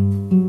you.